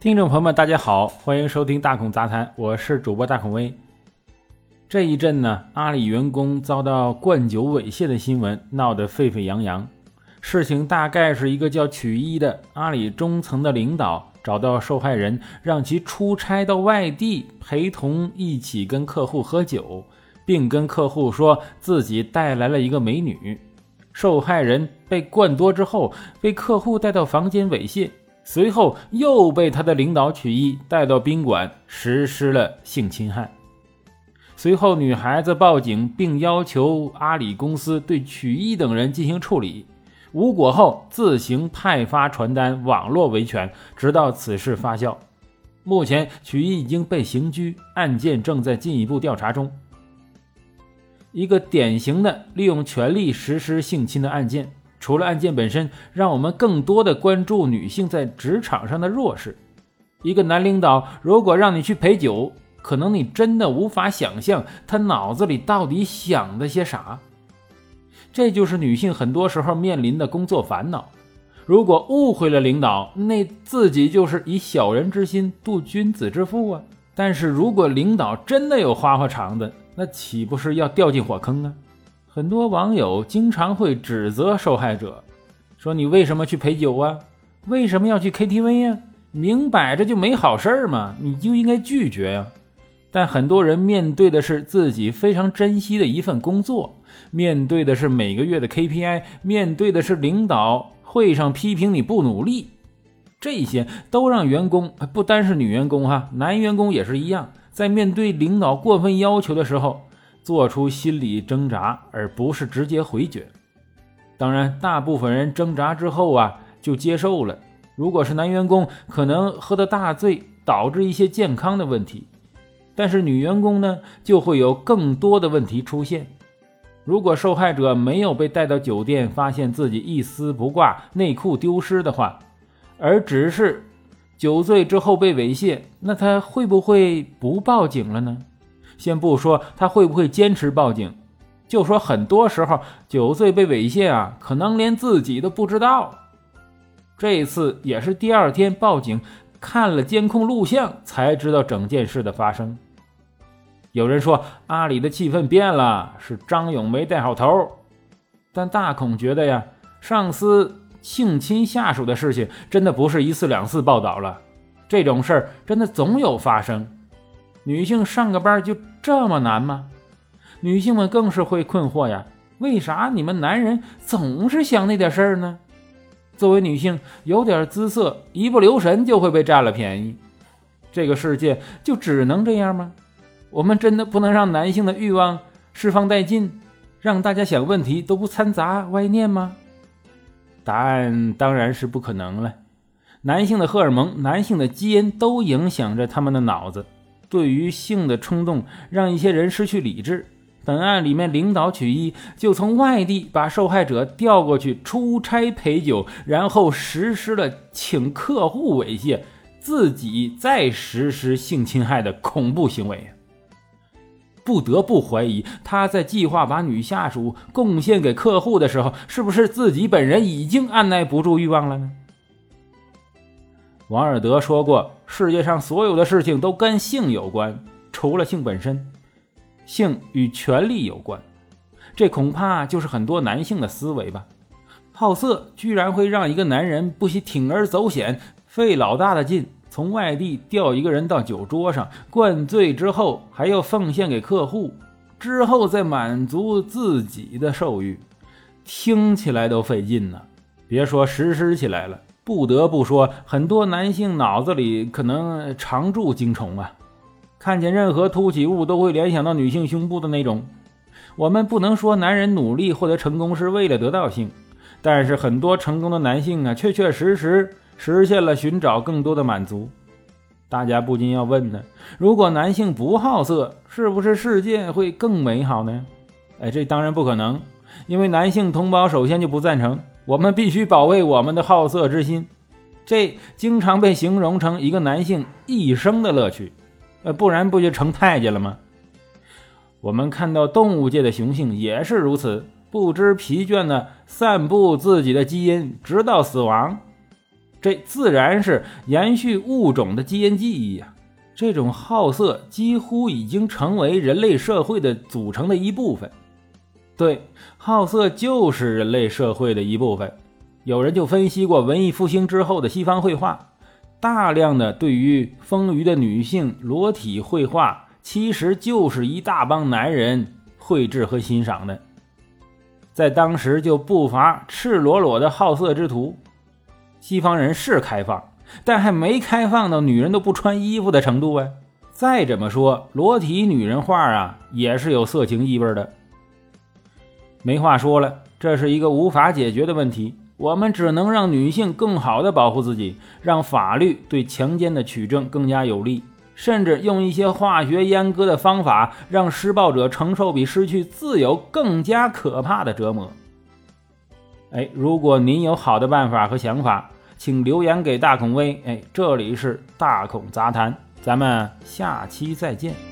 听众朋友们，大家好，欢迎收听大孔杂谈，我是主播大孔威。这一阵呢，阿里员工遭到灌酒猥亵的新闻闹得沸沸扬扬。事情大概是一个叫曲一的阿里中层的领导找到受害人，让其出差到外地，陪同一起跟客户喝酒，并跟客户说自己带来了一个美女。受害人被灌多之后，被客户带到房间猥亵。随后又被他的领导曲一带到宾馆实施了性侵害。随后女孩子报警，并要求阿里公司对曲一等人进行处理。无果后，自行派发传单，网络维权，直到此事发酵。目前曲一已经被刑拘，案件正在进一步调查中。一个典型的利用权力实施性侵的案件。除了案件本身，让我们更多的关注女性在职场上的弱势。一个男领导如果让你去陪酒，可能你真的无法想象他脑子里到底想的些啥。这就是女性很多时候面临的工作烦恼。如果误会了领导，那自己就是以小人之心度君子之腹啊。但是如果领导真的有花花肠子，那岂不是要掉进火坑啊？很多网友经常会指责受害者，说你为什么去陪酒啊？为什么要去 KTV 呀？明摆着就没好事儿嘛，你就应该拒绝呀。但很多人面对的是自己非常珍惜的一份工作，面对的是每个月的 KPI，面对的是领导会上批评你不努力，这些都让员工不单是女员工哈，男员工也是一样，在面对领导过分要求的时候。做出心理挣扎，而不是直接回绝。当然，大部分人挣扎之后啊，就接受了。如果是男员工，可能喝得大醉，导致一些健康的问题；但是女员工呢，就会有更多的问题出现。如果受害者没有被带到酒店，发现自己一丝不挂、内裤丢失的话，而只是酒醉之后被猥亵，那他会不会不报警了呢？先不说他会不会坚持报警，就说很多时候酒醉被猥亵啊，可能连自己都不知道。这次也是第二天报警，看了监控录像才知道整件事的发生。有人说阿里的气氛变了，是张勇没带好头。但大孔觉得呀，上司性侵下属的事情真的不是一次两次报道了，这种事儿真的总有发生。女性上个班就这么难吗？女性们更是会困惑呀，为啥你们男人总是想那点事儿呢？作为女性，有点姿色，一不留神就会被占了便宜。这个世界就只能这样吗？我们真的不能让男性的欲望释放殆尽，让大家想问题都不掺杂歪念吗？答案当然是不可能了。男性的荷尔蒙、男性的基因都影响着他们的脑子。对于性的冲动，让一些人失去理智。本案里面，领导曲一就从外地把受害者调过去出差陪酒，然后实施了请客户猥亵，自己再实施性侵害的恐怖行为。不得不怀疑，他在计划把女下属贡献给客户的时候，是不是自己本人已经按耐不住欲望了呢？王尔德说过：“世界上所有的事情都跟性有关，除了性本身。性与权力有关，这恐怕就是很多男性的思维吧。好色居然会让一个男人不惜铤而走险，费老大的劲，从外地调一个人到酒桌上灌醉之后，还要奉献给客户，之后再满足自己的兽欲，听起来都费劲呢。别说实施起来了。”不得不说，很多男性脑子里可能常驻精虫啊，看见任何凸起物都会联想到女性胸部的那种。我们不能说男人努力获得成功是为了得到性，但是很多成功的男性啊，确确实实实现了寻找更多的满足。大家不禁要问呢：如果男性不好色，是不是世界会更美好呢？哎，这当然不可能，因为男性同胞首先就不赞成。我们必须保卫我们的好色之心，这经常被形容成一个男性一生的乐趣，呃，不然不就成太监了吗？我们看到动物界的雄性也是如此，不知疲倦地散布自己的基因，直到死亡。这自然是延续物种的基因记忆呀。这种好色几乎已经成为人类社会的组成的一部分。对，好色就是人类社会的一部分。有人就分析过文艺复兴之后的西方绘画，大量的对于丰腴的女性裸体绘画，其实就是一大帮男人绘制和欣赏的。在当时就不乏赤裸裸的好色之徒。西方人是开放。但还没开放到女人都不穿衣服的程度哎！再怎么说，裸体女人画啊，也是有色情意味的。没话说了，这是一个无法解决的问题，我们只能让女性更好的保护自己，让法律对强奸的取证更加有利，甚至用一些化学阉割的方法，让施暴者承受比失去自由更加可怕的折磨。哎，如果您有好的办法和想法。请留言给大孔威，哎，这里是大孔杂谈，咱们下期再见。